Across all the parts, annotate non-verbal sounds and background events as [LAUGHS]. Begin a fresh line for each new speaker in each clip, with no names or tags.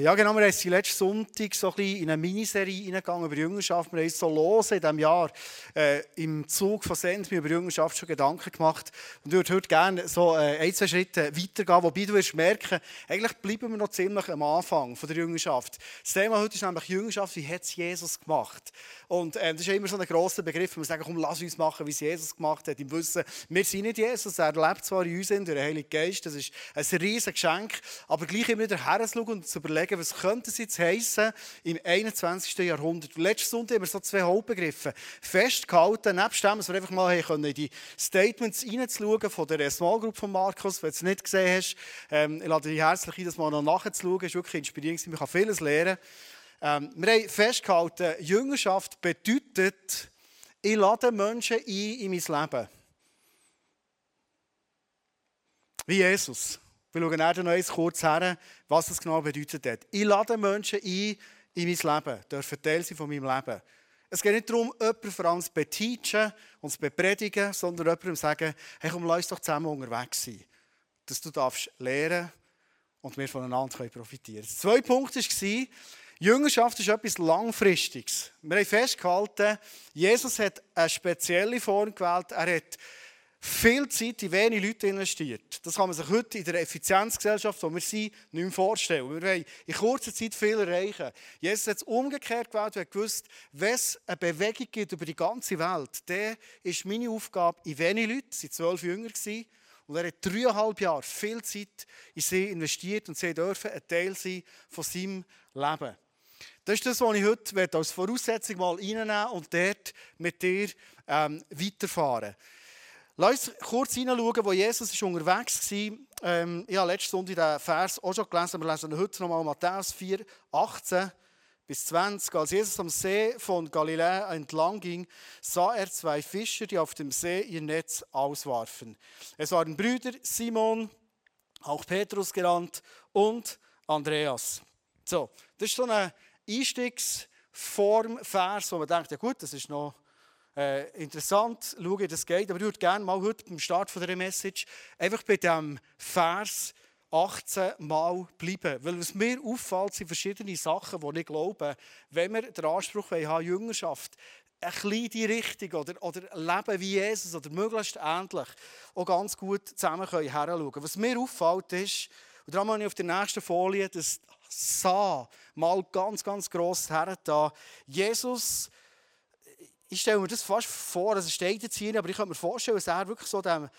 Ja, genau, wir sind letzten Sonntag so ein bisschen in eine Miniserie hineingegangen über Jüngerschaft. Wir haben so los in diesem Jahr äh, im Zug von Send über Jüngerschaft schon Gedanken gemacht. Und ich würde heute gerne so äh, ein, zwei Schritte weitergehen, wobei du wirst merken, eigentlich bleiben wir noch ziemlich am Anfang von der Jüngerschaft. Das Thema heute ist nämlich Jüngerschaft, wie hat es Jesus gemacht? Und äh, das ist immer so ein grosser Begriff, wenn wir sagen, komm, lass uns machen, wie es Jesus gemacht hat. Im Wissen, wir sind nicht Jesus, er lebt zwar in uns, durch den Heiligen Geist, das ist ein riesiges Geschenk, aber gleich immer wieder herzuschauen und zu überlegen, was könnte es jetzt heissen im 21. Jahrhundert. Letzte Sonntag haben wir so zwei Hauptbegriffe festgehalten, nebst dem, dass wir einfach mal in die Statements reinzuschauen von der Small Group von Markus, wenn du es nicht gesehen hast. Ähm, ich lade dich herzlich ein, das mal nachzuschauen, es ist wirklich inspirierend, man kann vieles lernen. Ähm, wir haben festgehalten, Jüngerschaft bedeutet, ich lade Menschen ein in mein Leben. Wie Jesus. Wir schauen nachher noch kurz her, was das genau bedeutet hat. Ich lade Menschen ein in mein Leben, dürfen Teil sein von meinem Leben. Es geht nicht darum, jemanden vor allem zu beteachen und zu bepredigen, sondern jemandem zu sagen, hey, komm, lass uns doch zusammen unterwegs sein. Dass du darfst lernen und wir voneinander profitieren können. Der zweite Punkt war, Jüngerschaft ist etwas Langfristiges. Wir haben festgehalten, Jesus hat eine spezielle Form gewählt. Er hat viel Zeit in wenige Leute investiert. Das kann man sich heute in der Effizienzgesellschaft, wo wir sind, nicht mehr vorstellen. Wir wollen in kurzer Zeit viel erreichen. Jesus hat es umgekehrt gewählt und gewusst, wenn es eine Bewegung gibt über die ganze Welt, dann ist meine Aufgabe in wenige Leute, es waren zwölf Jünger, und er hat dreieinhalb Jahre viel Zeit in sie investiert und sie dürfen ein Teil sein von seinem Leben. Das ist das, was ich heute als Voraussetzung mal reinnehmen und dort mit dir ähm, weiterfahren Lass uns kurz hineinschauen, wo Jesus ist unterwegs war. Ähm, ich habe letzte Stunde den Vers auch schon gelesen, wir lesen heute nochmal Matthäus 4, 18 bis 20. Als Jesus am See von Galiläa entlang ging, sah er zwei Fischer, die auf dem See ihr Netz auswarfen. Es waren Brüder Simon, auch Petrus genannt, und Andreas. So, das ist so eine Einstiegsform-Vers, wo man denkt, ja gut, das ist noch äh, interessant, schauen, das geht. Aber ich würde gerne mal heute beim Start dieser Message einfach bei diesem Vers 18 Mal bleiben. Weil was mir auffällt, sind verschiedene Sachen, die ich glaube, wenn wir den Anspruch haben, Jüngerschaft, ein bisschen die Richtung oder, oder leben wie Jesus oder möglichst ähnlich, auch ganz gut zusammen können herschauen. Was mir auffällt ist, und darum habe ich auf der nächsten Folie das sah mal ganz, ganz gross her da. Jesus ich stelle mir das fast vor, es steht jetzt hier, aber ich könnte mir vorstellen, dass er wirklich so dem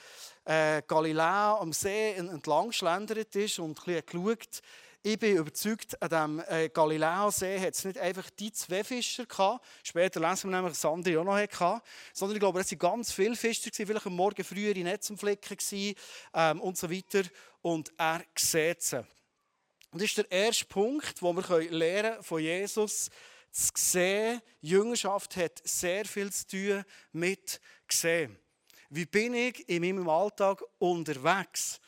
äh, Galiläa am See entlang schlendert ist und ein bisschen geschaut. Ich bin überzeugt, an diesem äh, Galiläa-See hat es nicht einfach die zwei Fischer gehabt, später lesen wir nämlich, dass andere auch noch hatten, sondern ich glaube, es waren ganz viele Fischer, vielleicht am Morgen früher in Netz am Flecken ähm, und so weiter. Und er sieht sie. Und das ist der erste Punkt, wo wir lernen von Jesus zu sehen, Jüngerschaft hat sehr viel zu tun mit sehen. Wie bin ich in meinem Alltag unterwegs?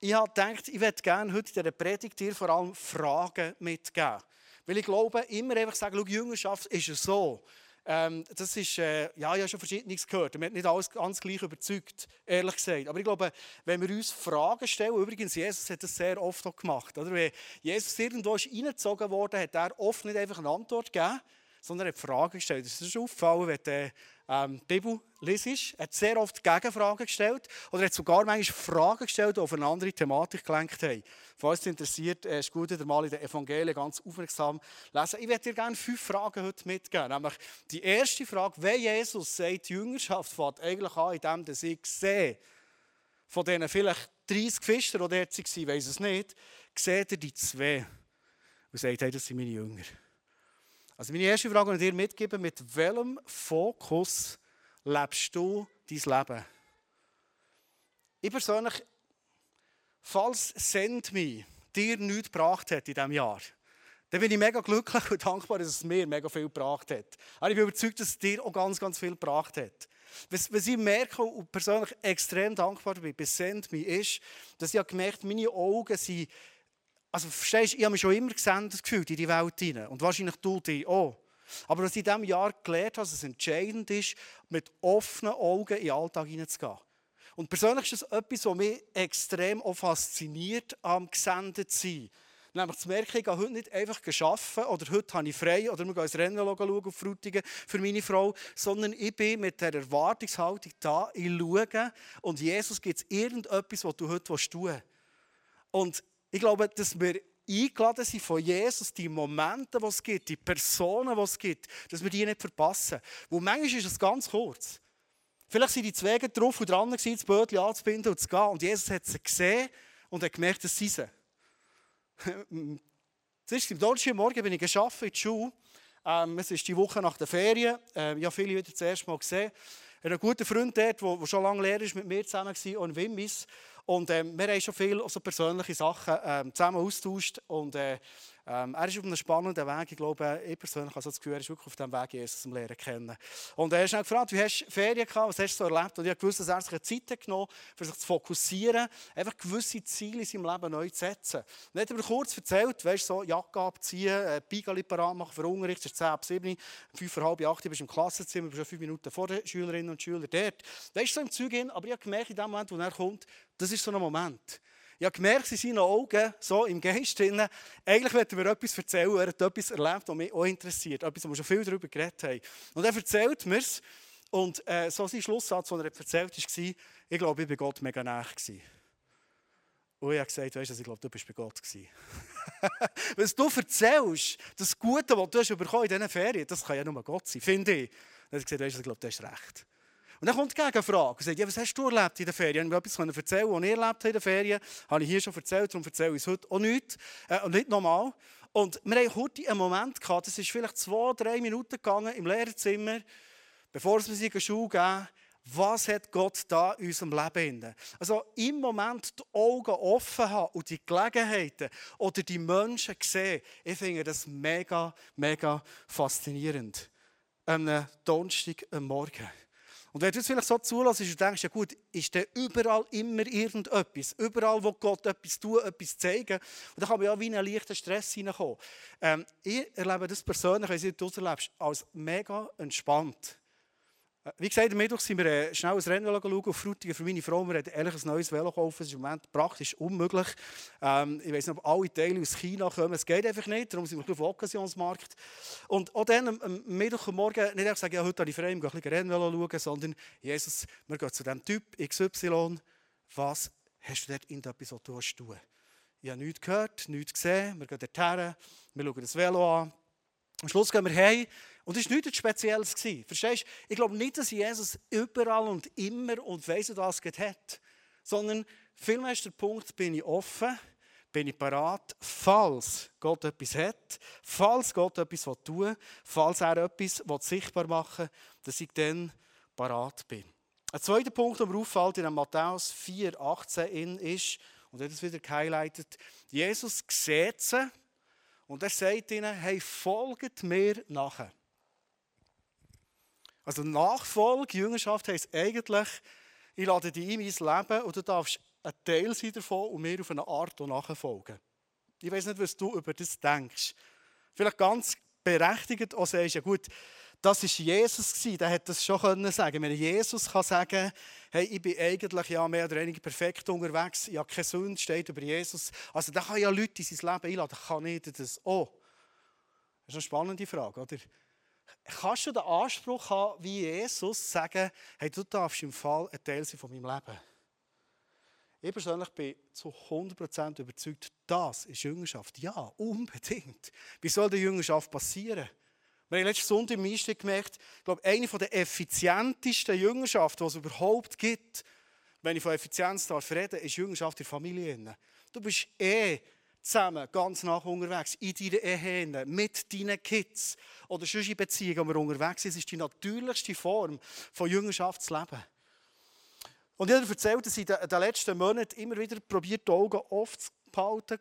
Ich habe gedacht, ich werde gerne heute in dieser Predigt dir vor allem Fragen mitgeben. Weil ich glaube, immer einfach sagen, schau, Jüngerschaft ist so. Ähm, das ist, äh, ja, ich habe schon Verschiedenes gehört. Wir haben nicht alles ganz gleich überzeugt, ehrlich gesagt. Aber ich glaube, wenn wir uns Fragen stellen, übrigens, Jesus hat das sehr oft auch gemacht. Oder? Wenn Jesus irgendwo ist reingezogen wurde, hat er oft nicht einfach eine Antwort gegeben, sondern er hat Fragen gestellt. Das ist auffallen, wenn du ähm, Bibel. Er hat sehr oft Gegenfragen gestellt oder er hat sogar manchmal Fragen gestellt, die auf eine andere Thematik gelenkt haben. Falls es interessiert, ist gut, wieder mal in den Evangelien ganz aufmerksam lesen. Ich werde dir gerne fünf Fragen heute mitgeben. Nämlich die erste Frage, wer Jesus sagt, die Jüngerschaft fängt eigentlich an, indem dass ich sehe, von diesen vielleicht 30 Fischern, die dort waren, weiß es nicht, seht ihr die zwei und sagt, hey, das sind meine Jünger. Also meine erste Frage an dir mitgeben, mit welchem Fokus lebst du dein Leben? Ich persönlich, falls Send Me dir nichts gebracht hat in diesem Jahr, dann bin ich mega glücklich und [LAUGHS] dankbar, dass es mir mega viel gebracht hat. Aber ich bin überzeugt, dass es dir auch ganz, ganz viel gebracht hat. Was, was ich merke und persönlich extrem dankbar bin bei Send Me ist, dass ich gemerkt habe, meine Augen sind also verstehst, ich habe mich schon immer gesendet gefühlt in die Welt hinein. Und wahrscheinlich du dich auch. Aber was ich in diesem Jahr gelernt habe, dass es entscheidend ist, mit offenen Augen in den Alltag hineinzugehen. Und persönlich ist das etwas, was mich extrem auch fasziniert am gesendet sein. Nämlich zu merken, ich gehe heute nicht einfach arbeiten oder heute habe ich frei oder wir gehen ins Rennen schauen auf Frutigen für meine Frau, sondern ich bin mit der Erwartungshaltung da, ich schaue und Jesus gibt es irgendetwas, was du heute tun willst. Und ich glaube, dass wir eingeladen sind von Jesus, die Momente, die es gibt, die Personen, die es gibt, dass wir die nicht verpassen. Wo manchmal ist es ganz kurz. Vielleicht sind die zwei drauf und dran, das Bötchen anzubinden und zu gehen. Und Jesus hat sie gesehen und hat gemerkt, dass sie sie. [LAUGHS] Zuerst am Donnerstagmorgen bin ich geschafft in die Schule. Ähm, es ist die Woche nach der Ferien. Ähm, ich habe viele wieder das erste Mal gesehen. Ein guter Freund dort, der schon lange Lehrer ist, mit mir zusammen war, in Wimmis. Und ähm, wir haben schon viele so persönliche Sachen ähm, zusammen austauscht. Und äh, ähm, er ist auf einem spannenden Weg. Ich glaube, ich persönlich habe das Gefühl, er ist wirklich auf dem Weg, Jesus zu lernen kennen. Und er hat gefragt, wie hast du Ferien gehabt, was hast du so erlebt? Und ich wusste, dass er sich Zeit genommen für sich zu fokussieren, einfach gewisse Ziele in seinem Leben neu zu setzen. Und er hat mir kurz erzählt, weißt du, so Jacke abziehen, äh, parat machen für Unterricht, es ist 10 ab 7, 5 vor halb 8, bist im Klassenzimmer, bist schon 5 Minuten vor den Schülerinnen und Schülern dort. Weißt du, so im Zeug aber ich habe gemerkt, in dem Moment, wo er kommt, das ist so ein Moment. Ich habe gemerkt in seinen Augen, so im Geist drin, eigentlich wollte mir etwas erzählen, er hat etwas erlebt, was mich auch interessiert, etwas, wo wir schon viel darüber geredet haben. Und er erzählt mir es, und äh, so sein Schlusssatz, den er erzählt hat, war, ich glaube, ich war Gott mega nah. Und ich habe gesagt, weißt du, ich glaube, du bist bei Gott. [LAUGHS] Was du erzählst, das Gute, was du hast in diesen Ferien, das kann ja nur Gott sein, finde ich. Dann habe ich gesagt, weißt du, ich glaube, du hast recht. Und dann kommt die Gegenfrage und sagt, ja, was hast du erlebt in den Ferien? Ich etwas erzählen, was ich erlebt habe in den Ferien. Habe ich hier schon erzählt, darum erzähle ich es heute auch nicht. Äh, nicht nochmal. Und wir hatten heute einen Moment gehabt, das ist vielleicht zwei, drei Minuten gegangen im Lehrerzimmer, bevor wir sie in die Schule gehen. Was hat Gott da in unserem Leben? Also im Moment die Augen offen haben und die Gelegenheiten oder die Menschen sehen, ich finde das mega, mega faszinierend. Am Donnerstag am Morgen. Und wenn du es vielleicht so zulässt und denkst, ja gut, ist da überall immer irgendetwas, überall, wo Gott etwas tut, etwas zeigen, und dann kann man ja wie in einen leichten Stress hineinkommen. Ähm, ich erlebe das persönlich, wenn du es erlebst, als mega entspannt. Wie gesagt, am Mittwoch sind wir schnell ein Rennen schauen auf Frutigen für meine Frau. Wir haben ehrlich ein neues Velo kaufen. Das ist im Moment praktisch unmöglich. Ähm, ich weiß nicht, ob alle Teile aus China kommen. Es geht einfach nicht. Darum sind wir auf dem Occasionsmarkt. Und auch dann am Mittwochmorgen nicht einfach sagen, ja, heute habe ich frei, ich gehe ein bisschen Rennen schauen, sondern Jesus, wir gehen zu diesem Typ XY. Was hast du dort in etwas, was du tun Ich habe nichts gehört, nichts gesehen. Wir gehen dorthin, wir schauen das Velo an. Am Schluss gehen wir heim und es war nichts Spezielles. Verstehst du? Ich glaube nicht, dass Jesus überall und immer und weiss was hat. Sondern vielmehr ist der Punkt, bin ich offen, bin ich parat, falls Gott etwas hat, falls Gott etwas tun will, falls er etwas sichtbar machen will, dass ich dann parat bin. Ein zweiter Punkt, der mir auffällt in Matthäus 4, 18 ist, und er hat es wieder gehighlightet, Jesus sieht sie und er sagt ihnen, hey, folgt mir nachher. Also Nachfolge, Jüngerschaft heisst eigentlich, ich lade dich in mein Leben und du darfst ein Teil sein davon und mir auf eine Art nachfolgen. Ich weiß nicht, was du über das denkst. Vielleicht ganz berechtigt auch sagst, ja gut, das war Jesus der hat das schon können sagen. Wenn Jesus kann sagen, hey, ich bin eigentlich ja mehr oder weniger perfekt unterwegs, ich habe keine Sünde, steht über Jesus. Also da kann ja Leute in sein Leben einladen, kann ich das auch? Das ist eine spannende Frage, oder? Kannst du den Anspruch haben, wie Jesus, sagen, hey, du darfst im Fall ein Teil sein von meinem Leben. Ich persönlich bin zu 100% überzeugt, das ist Jüngerschaft. Ja, unbedingt. Wie soll die Jüngerschaft passieren? Wir haben letzten Sonntag im Einstieg gemerkt, ich glaube, eine der effizientesten Jüngerschaften, die es überhaupt gibt, wenn ich von Effizienz darf ist Jüngerschaft in der Familie. Du bist eh zusammen, ganz nach unterwegs, in deiner Ehe, mit deinen Kids oder sonst in Beziehungen, wo wir unterwegs sind. Ist die natürlichste Form von Jüngerschaftsleben. Und ich habe erzählt, dass ich in den letzten Monaten immer wieder probiert, die Augen oft behalten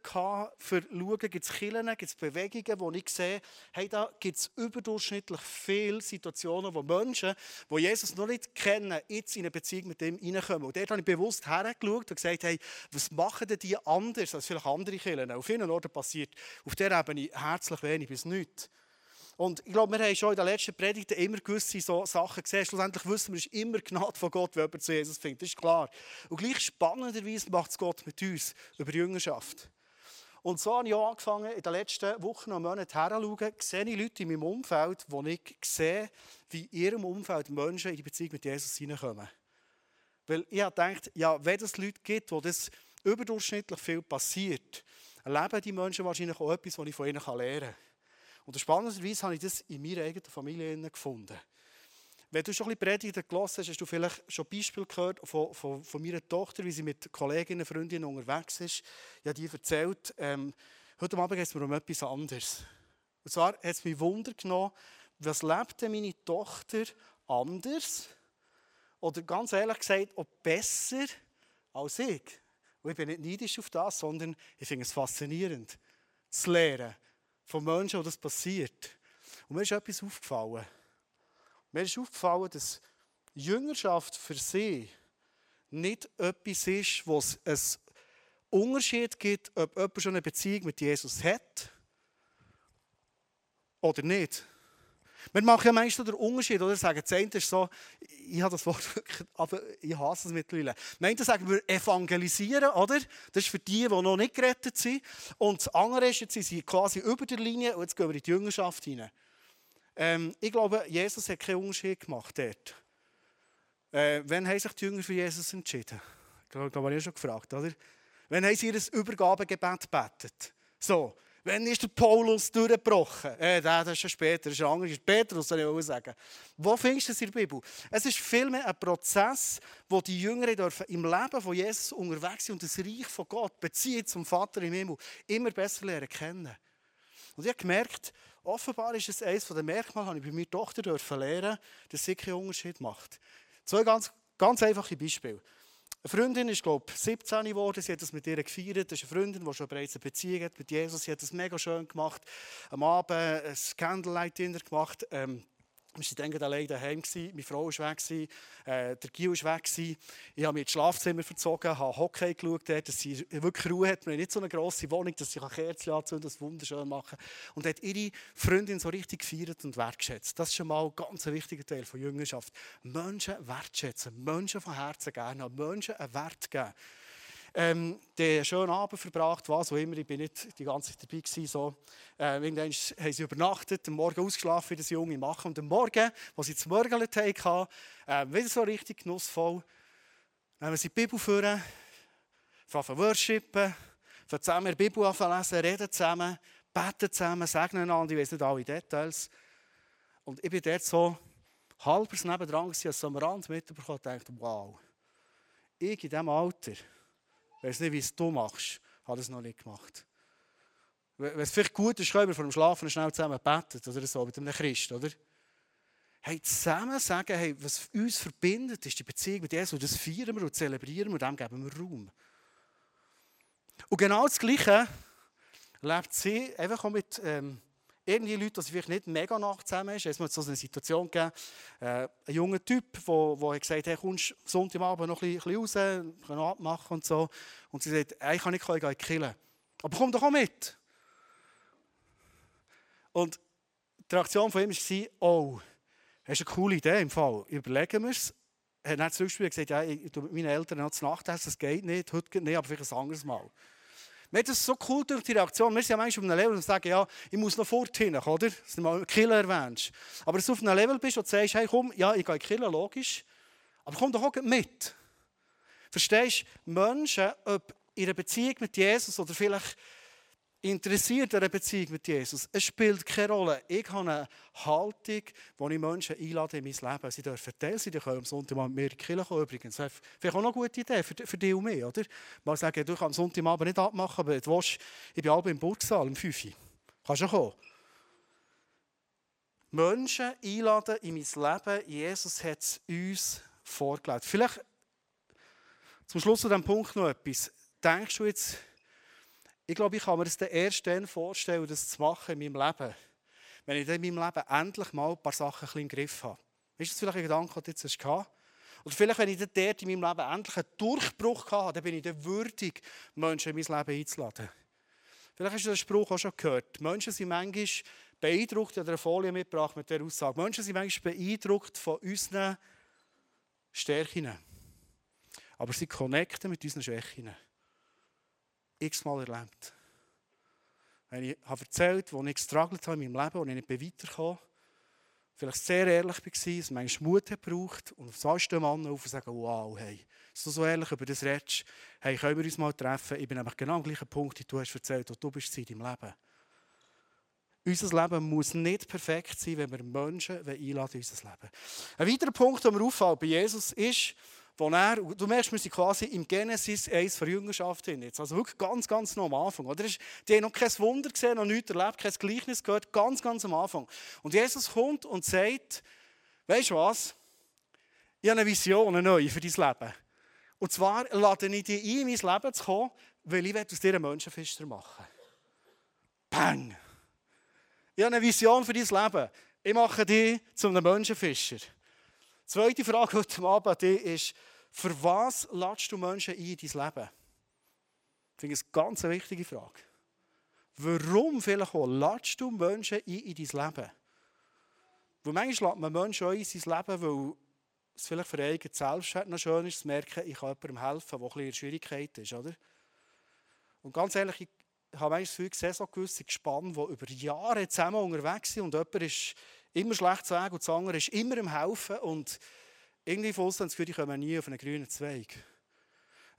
für schauen, gibt es Killen, gibt es Bewegungen, wo ich sehe, hey, da gibt es überdurchschnittlich viele Situationen, wo Menschen, die Jesus noch nicht kennen, jetzt in eine Beziehung mit ihm reinkommen. Und dort habe ich bewusst hergeschaut und gesagt, hey, was machen denn die anders als vielleicht andere Killen? Auf vielen Orten passiert auf dieser Ebene herzlich wenig bis nichts. Und ich glaube, wir haben schon in den letzten Predigten immer gewisse so Sachen gesehen. Schlussendlich wissen wir, es ist immer Gnade von Gott, wenn jemand zu Jesus findet. Das ist klar. Und gleich spannenderweise macht es Gott mit uns über Jüngerschaft. Und so habe ich auch angefangen, in den letzten Wochen und Monaten herzuschauen, sehe ich Leute in meinem Umfeld, wo ich sehe, wie in ihrem Umfeld Menschen in die Beziehung mit Jesus hineinkommen. Weil ich habe gedacht, ja, wenn es Leute gibt, wo das überdurchschnittlich viel passiert, erleben die Menschen wahrscheinlich auch etwas, was ich von ihnen lernen kann. Und spannenderweise habe ich das in meiner eigenen Familie gefunden. Wenn du schon ein bisschen Predigten gelesen hast, hast du vielleicht schon Beispiele gehört von, von, von meiner Tochter, wie sie mit Kolleginnen, Freundinnen unterwegs ist. Ich habe dir erzählt, ähm, heute Abend geht es mir um etwas anderes. Und zwar hat es mich Wunder genommen, was lebt denn meine Tochter anders? Oder ganz ehrlich gesagt, auch besser als ich. Und ich bin nicht neidisch auf das, sondern ich finde es faszinierend, zu lernen von Menschen, wo das passiert. Und mir ist etwas aufgefallen. Mir ist aufgefallen, dass Jüngerschaft für sie nicht etwas ist, wo es einen Unterschied gibt, ob jemand schon eine Beziehung mit Jesus hat oder nicht. Wir machen ja meistens den Unterschied, oder? Sagen, das eine ist so, ich habe das Wort [LAUGHS] wirklich, aber ich hasse es mittlerweile. Meint sagen wir evangelisieren, oder? Das ist für die, die noch nicht gerettet sind. Und das andere ist, jetzt sind sie quasi über der Linie und jetzt gehen wir in die Jüngerschaft hinein. Ähm, ich glaube, Jesus hat keinen Unterschied gemacht dort. Äh, wann haben sich die Jünger für Jesus entschieden? Ich glaube, da habe ich schon gefragt, oder? Wann haben sie ihr Übergabegebet gebetet? So, Wann ist der Paulus durchgebrochen? Äh, das ist schon später, das ist ein anderes. Petrus, soll ich auch sagen. Wo findest du das in der Bibel? Es ist vielmehr ein Prozess, wo die Jünger dürfen im Leben von Jesus unterwegs sind und das Reich von Gott, Beziehung zum Vater im Himmel, immer besser lernen kennen. Und ich habe gemerkt, offenbar ist es eines der Merkmale, die ich bei meiner Tochter dürfen lernen, dass sie keinen Unterschied macht. Zwei ganz, ganz einfache Beispiele. Eine Freundin ist, glaube ich, 17 geworden. Sie hat das mit ihr gefeiert. Das ist eine Freundin, die schon bereits eine Beziehung hat mit Jesus. Sie hat das mega schön gemacht. Am Abend ein Candlelight-Dinner gemacht. Ähm, wir waren dann allein daheim. Meine Frau war weg, äh, der Gil war weg. Ich habe mich ins Schlafzimmer verzogen, habe Hockey geschaut, dass sie wirklich Ruhe hat. Wir haben nicht so eine grosse Wohnung, dass sie Kerzen anzünden das wunderschön machen Und hat ihre Freundin so richtig gefeiert und wertschätzt. Das ist schon mal ein ganz wichtiger Teil von Jüngerschaft. Menschen wertschätzen, Menschen von Herzen geben, Menschen einen Wert geben ähm, den schönen Abend verbracht, was auch immer. Ich bin nicht die ganze Zeit dabei gewesen, so. Äh, irgendwann haben sie übernachtet, am Morgen ausgeschlafen, wie das junge machen. Und am Morgen, als sie zum Morgen hatten, äh, wieder so richtig genussvoll, nehmen sie die Bibel vor, fangen worshipen, fangen zusammen die Bibel lesen, reden zusammen, beten zusammen, segnen einander, ich weiß nicht alle Details. Und ich bin dort so halbers nebendran, als am Rand mitbekommen und dachte, wow, ich in diesem Alter, weiß nicht, wie es du machst, habe es noch nicht gemacht. Wenn es vielleicht gut ist, können wir vor dem Schlafen schnell zusammen beten oder so mit einem Christ, oder? Hey, zusammen sagen, hey, was uns verbindet, ist die Beziehung mit Jesus. Das feiern wir und zelebrieren wir und dem geben wir Raum. Und genau das Gleiche lebt sie einfach auch mit ähm, irgendwie Leute, die vielleicht nicht mega nach zusammen ist. Es hat so eine Situation gegeben, äh, ein junger Typ, der, der gesagt hat, hey, kommst Sonntagabend noch ein bisschen raus, können abmachen und so. Und sie sagt, hey, ich kann nicht, ich killen. Aber komm doch auch mit. Und die Reaktion von ihm war, oh, hast eine coole Idee im Fall, überlegen wir es. Er hat zurückgespielt und gesagt, ja, ich mit meinen Eltern noch zu Nacht essen, das geht nicht, heute geht nicht, aber vielleicht ein anderes Mal. Mir das so cool durch die Reaktion. Wir sind ja manchmal auf einem Level und sagen, ja, ich muss noch vorhin, oder? Dass du mal Killer erwähnst. Aber dass du auf einem Level bist und sagst, hey, komm, ja, ich gehe Killer, logisch. Aber komm doch auch mit. Verstehst du, Menschen, ob in einer Beziehung mit Jesus oder vielleicht interessiert an einer Beziehung mit Jesus. Es spielt keine Rolle. Ich habe eine Haltung, wo ich Menschen einlade in mein Leben. Sie dürfen Teil sein, die können am Sonntag mit mir in die Kirche kommen übrigens. Wäre auch noch eine gute Idee für, für dich und mich, oder? Mal sagen, du kannst am Sonntagabend nicht abmachen, aber du willst, ich bin halb im Burgsaal, im 5. Kannst du kommen? Menschen einladen in mein Leben. Jesus hat es uns vorgelegt. Vielleicht zum Schluss zu diesem Punkt noch etwas. Denkst du jetzt, ich glaube, ich kann mir das erst dann vorstellen, das zu machen in meinem Leben, wenn ich in meinem Leben endlich mal ein paar Sachen ein im Griff habe. Ist das vielleicht ein Gedanke, den du jetzt hast? Oder vielleicht, wenn ich dort in meinem Leben endlich einen Durchbruch hatte, dann bin ich dann würdig, Menschen in mein Leben einzuladen. Vielleicht hast du den Spruch auch schon gehört. Menschen sind manchmal beeindruckt, ich habe eine Folie mitgebracht mit dieser Aussage. Menschen sind manchmal beeindruckt von unseren Stärken. Aber sie connecten mit unseren Schwächen x-mal erlebt. ich habe erzählt wo ich gestruggelt habe in meinem Leben und ich nicht weitergekommen vielleicht sehr ehrlich war, dass manchmal Mut hat gebraucht und auf so stehen Mann auf und sagen, wow, hey, dass so ehrlich über das redest, hey, können wir uns mal treffen? Ich bin nämlich genau am gleichen Punkt, wie du hast erzählt, wo du bist in deinem Leben. Unser Leben muss nicht perfekt sein, wenn wir Menschen einladen in unser Leben. Ein weiterer Punkt, der mir auffällt bei Jesus ist, wo er, du merkst, wir sind quasi im Genesis 1 der Jüngerschaft hin. Jetzt. Also wirklich ganz, ganz noch am Anfang. Oder? Die haben noch kein Wunder gesehen, noch nichts erlebt, kein Gleichnis gehört, ganz, ganz am Anfang. Und Jesus kommt und sagt, weißt du was? Ich habe eine Vision, eine neue für dein Leben. Und zwar lade ich dich ein, in mein Leben zu kommen, weil ich aus dir einen Menschenfischer machen Bang! Ich habe eine Vision für dein Leben. Ich mache dich zu einem Menschenfischer. Zweite Frage heute Abend dich ist, für was ladest du Menschen ein in dein Leben? Ich finde es eine ganz wichtige Frage. Warum vielleicht auch ladest du Menschen ein in dein Leben? Weil manchmal lädt man Menschen ein in sein Leben, weil es vielleicht für eigene Selbstwert noch schön ist, zu merken, ich kann jemandem helfen, der ein in Schwierigkeit ist. Oder? Und ganz ehrlich, ich habe manchmal das so gewisse Gespanne, die über Jahre zusammen unterwegs sind und jemand ist immer schlecht zu sagen und das andere ist immer im Helfen und irgendwie von das Gefühl, ich komme nie auf einen grünen Zweig.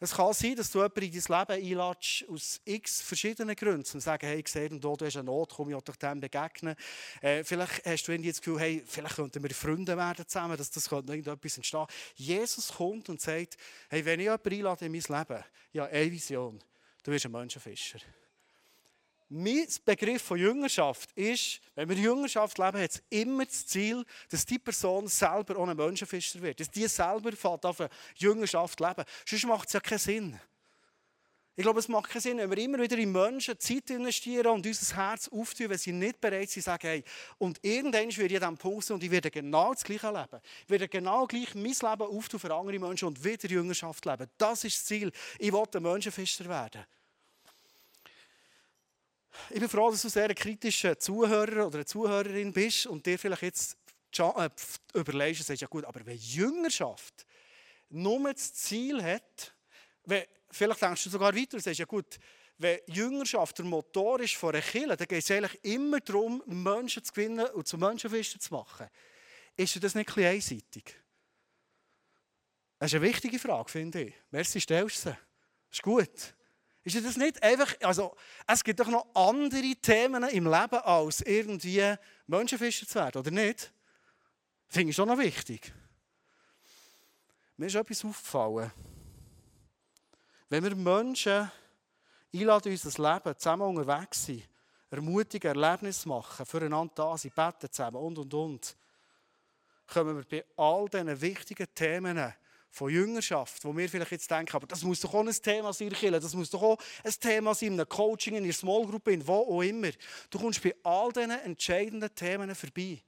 Es kann sein, dass du jemanden in dein Leben einladest, aus x verschiedenen Gründen. Zum sagen, hey, ich sehe, du hast eine Not, komm ich dich dem begegnen. Äh, vielleicht hast du irgendwie das Gefühl, hey, vielleicht könnten wir Freunde werden zusammen, dass das könnte irgendetwas entstehen. Jesus kommt und sagt, hey, wenn ich jemanden einlade in mein Leben, ja, eine Vision, du wirst ein Menschenfischer. Mein Begriff von Jüngerschaft ist, wenn wir Jüngerschaft leben, hat es immer das Ziel, dass die Person selber ohne Menschenfischer wird. Dass die selber auf eine Jüngerschaft leben. Sonst macht es ja keinen Sinn. Ich glaube, es macht keinen Sinn, wenn wir immer wieder in Menschen Zeit investieren und unser Herz auftun, wenn sie nicht bereit sind, sagen, hey, und irgendwann werde ich an diesem Punkt und ich werde genau das Gleiche leben. Ich werde genau gleich mein Leben auftun für andere Menschen und wieder Jüngerschaft leben. Das ist das Ziel. Ich will ein Menschenfischer werden. Ich bin froh, dass du sehr ein kritischer Zuhörer oder eine Zuhörerin bist und dir vielleicht jetzt äh, überlegst und sagst, ja gut, aber wenn Jüngerschaft nur das Ziel hat, wenn, vielleicht denkst du sogar weiter und sagst, ja gut, wenn Jüngerschaft der Motor ist von einer Kirche, dann geht es eigentlich immer darum, Menschen zu gewinnen und zu Menschenfischen zu machen. Ist das nicht ein bisschen einseitig? Das ist eine wichtige Frage, finde ich. Merci, stellst du sie. Ist gut. Ist das nicht einfach, also es gibt doch noch andere Themen im Leben, als irgendwie Menschenfischer zu werden, oder nicht? Finde ich schon noch wichtig. Mir ist etwas aufgefallen. Wenn wir Menschen einladen, in unser Leben zusammen unterwegs sind, ermutige Erlebnisse machen, füreinander da sind, beten zusammen und und und, kommen wir bei all diesen wichtigen Themen von Jüngerschaft, wo wir vielleicht jetzt denken, aber das muss doch auch ein Thema sein, das muss doch auch ein Thema sein in einem Coaching, in einer Small Group, in wo auch immer. Du kommst bei all diesen entscheidenden Themen vorbei.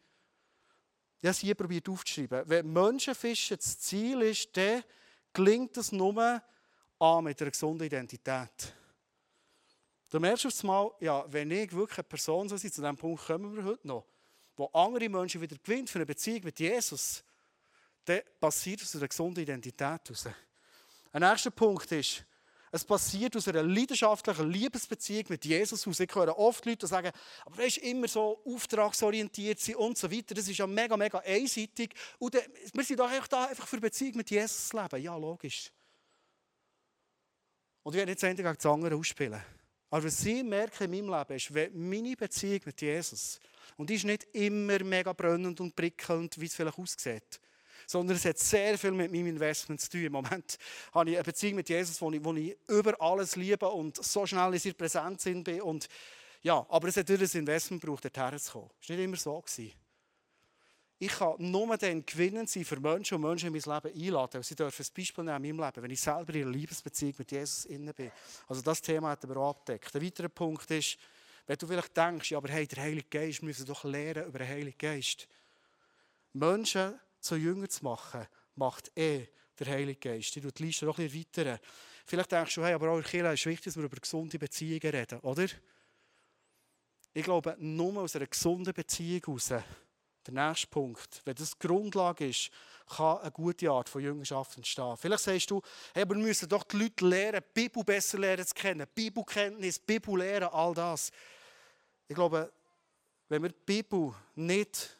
Ich habe es hier probiert aufzuschreiben. Wenn Menschenfischen das Ziel ist, dann gelingt es nur an mit einer gesunden Identität. Du merkst aufs Mal, ja, wenn ich wirklich eine Person so sein, zu diesem Punkt kommen wir heute noch, wo andere Menschen wieder gewinnt für eine Beziehung mit Jesus, dann passiert aus einer gesunden Identität heraus. Ein nächster Punkt ist, es passiert aus einer leidenschaftlichen Liebesbeziehung mit Jesus aus. Ich höre oft Leute sagen, aber weißt immer so auftragsorientiert und so weiter. Das ist ja mega, mega einseitig. Und dann, wir sind doch einfach da einfach für Beziehung mit Jesus leben. Ja, logisch. Und ich werde jetzt endlich das andere ausspielen. Aber was Sie merken in meinem Leben ist, wenn meine Beziehung mit Jesus, und die ist nicht immer mega brennend und prickelnd, wie es vielleicht aussieht, sondern es hat sehr viel mit meinem Investment zu tun. Im Moment habe ich eine Beziehung mit Jesus, wo ich, wo ich über alles liebe und so schnell in seiner Präsenz bin. Und ja, aber es hat durch ein Investment gebraucht, dorthin zu kommen. Das war nicht immer so. Gewesen. Ich kann nur dann gewinnen sein für Menschen und Menschen in mein Leben einladen. Sie dürfen ein Beispiel nehmen in meinem Leben, wenn ich selber in einer Liebesbeziehung mit Jesus inne bin. Also das Thema hat wir abgedeckt. Ein weiterer Punkt ist, wenn du vielleicht denkst, ja, aber hey, der Heilige Geist, wir müssen doch lernen über den Heiligen Geist. Menschen zu Jünger zu machen, macht eh der Heilige Geist. Ich die Liste noch ein bisschen weiter. Vielleicht denkst du, hey, aber auch in Kirche ist wichtig, dass wir über gesunde Beziehungen reden, oder? Ich glaube, nur aus einer gesunden Beziehung heraus, der nächste Punkt, wenn das die Grundlage ist, kann eine gute Art von Jüngerschaft entstehen. Vielleicht sagst du, hey, aber wir müssen doch die Leute lernen, die Bibel besser lernen zu kennen, Bibelkenntnis, Bibel lernen, all das. Ich glaube, wenn wir die Bibel nicht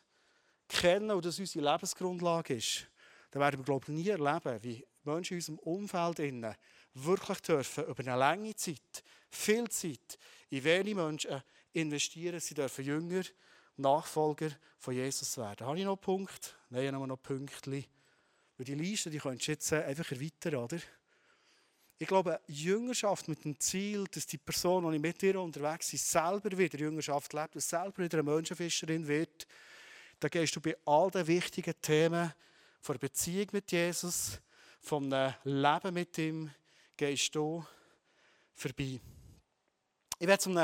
kennen und das unsere Lebensgrundlage ist, dann werden wir glaube ich, nie erleben, wie Menschen in unserem Umfeld wirklich dürfen über eine lange Zeit, viel Zeit, in wenige Menschen investieren. Sie dürfen Jünger, Nachfolger von Jesus werden. Habe ich noch einen Punkt? Nein, ich habe noch Pünktchen. Weil die Liste, die könntest du jetzt einfach erweitern, oder? Ich glaube, Jüngerschaft mit dem Ziel, dass die Person, die mit dir unterwegs ist, selber wieder Jüngerschaft lebt und selber wieder eine Menschenfischerin wird, da gehst du bei all den wichtigen Themen von der Beziehung mit Jesus, vom Leben mit ihm, gehst du vorbei. Ich werde zum